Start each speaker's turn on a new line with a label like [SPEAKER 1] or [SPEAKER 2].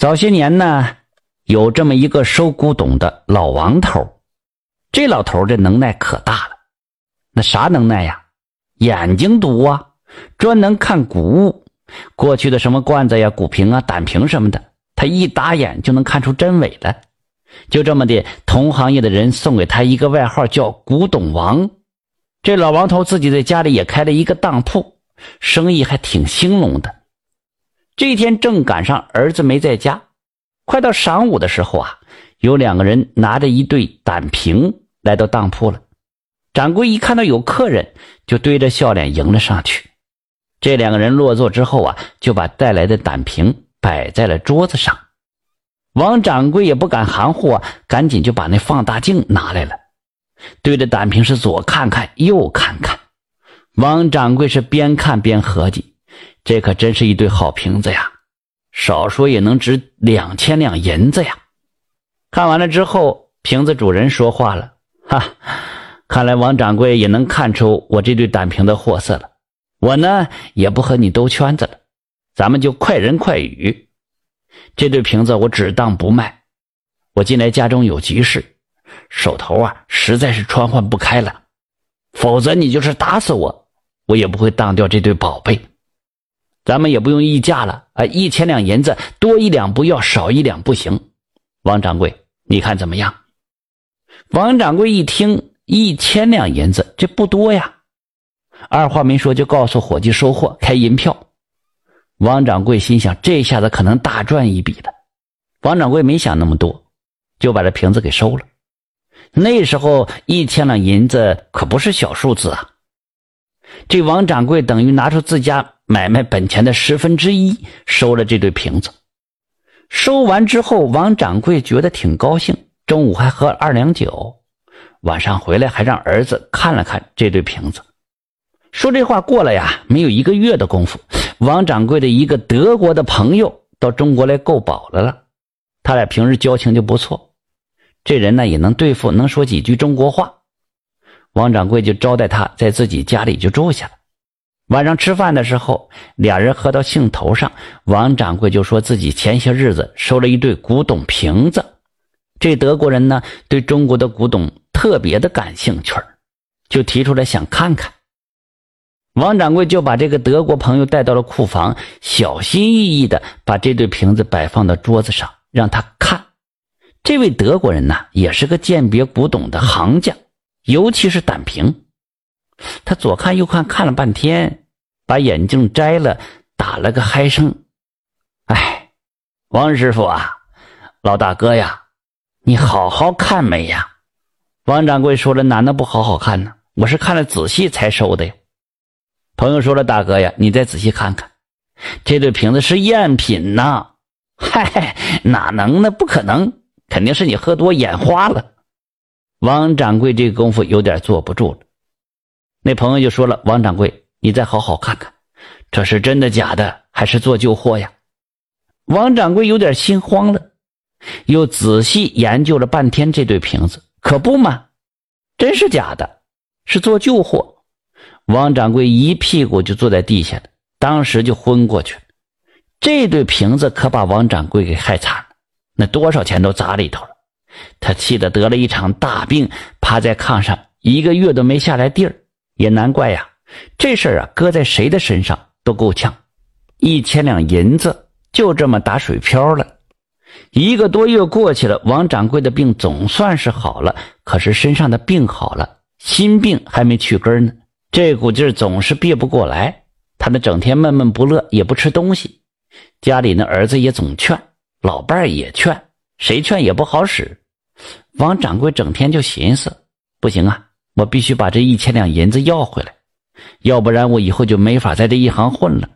[SPEAKER 1] 早些年呢，有这么一个收古董的老王头，这老头这能耐可大了。那啥能耐呀？眼睛毒啊，专能看古物。过去的什么罐子呀、古瓶啊、胆瓶什么的，他一打眼就能看出真伪来。就这么的，同行业的人送给他一个外号，叫“古董王”。这老王头自己在家里也开了一个当铺，生意还挺兴隆的。这一天正赶上儿子没在家，快到晌午的时候啊，有两个人拿着一对胆瓶来到当铺了。掌柜一看到有客人，就堆着笑脸迎了上去。这两个人落座之后啊，就把带来的胆瓶摆在了桌子上。王掌柜也不敢含糊啊，赶紧就把那放大镜拿来了，对着胆瓶是左看看右看看。王掌柜是边看边合计。这可真是一对好瓶子呀，少说也能值两千两银子呀！看完了之后，瓶子主人说话了：“哈，看来王掌柜也能看出我这对胆瓶的货色了。我呢，也不和你兜圈子了，咱们就快人快语。这对瓶子我只当不卖。我近来家中有急事，手头啊实在是穿换不开了，否则你就是打死我，我也不会当掉这对宝贝。”咱们也不用议价了啊！一千两银子，多一两不要，少一两不行。王掌柜，你看怎么样？王掌柜一听，一千两银子，这不多呀。二话没说，就告诉伙计收货，开银票。王掌柜心想，这下子可能大赚一笔了。王掌柜没想那么多，就把这瓶子给收了。那时候一千两银子可不是小数字啊！这王掌柜等于拿出自家。买卖本钱的十分之一收了这对瓶子，收完之后，王掌柜觉得挺高兴。中午还喝了二两酒，晚上回来还让儿子看了看这对瓶子。说这话过了呀，没有一个月的功夫，王掌柜的一个德国的朋友到中国来购宝来了。他俩平日交情就不错，这人呢也能对付，能说几句中国话。王掌柜就招待他在自己家里就住下了。晚上吃饭的时候，俩人喝到兴头上，王掌柜就说自己前些日子收了一对古董瓶子。这德国人呢，对中国的古董特别的感兴趣就提出来想看看。王掌柜就把这个德国朋友带到了库房，小心翼翼的把这对瓶子摆放到桌子上，让他看。这位德国人呢，也是个鉴别古董的行家，尤其是胆瓶。他左看右看，看了半天，把眼镜摘了，打了个嗨声：“哎，王师傅啊，老大哥呀，你好好看没呀？”王掌柜说了：“哪能不好好看呢？我是看了仔细才收的呀。”朋友说了：“大哥呀，你再仔细看看，这对瓶子是赝品呐！”嗨，哪能呢？不可能，肯定是你喝多眼花了。王掌柜这功夫有点坐不住了。那朋友就说了：“王掌柜，你再好好看看，这是真的假的，还是做旧货呀？”王掌柜有点心慌了，又仔细研究了半天这对瓶子，可不嘛，真是假的，是做旧货。王掌柜一屁股就坐在地下了，当时就昏过去了。这对瓶子可把王掌柜给害惨了，那多少钱都砸里头了，他气得得了一场大病，趴在炕上一个月都没下来地儿。也难怪呀，这事儿啊，搁在谁的身上都够呛。一千两银子就这么打水漂了。一个多月过去了，王掌柜的病总算是好了，可是身上的病好了，心病还没去根呢。这股劲儿总是憋不过来，他那整天闷闷不乐，也不吃东西。家里那儿子也总劝，老伴儿也劝，谁劝也不好使。王掌柜整天就寻思，不行啊。我必须把这一千两银子要回来，要不然我以后就没法在这一行混了。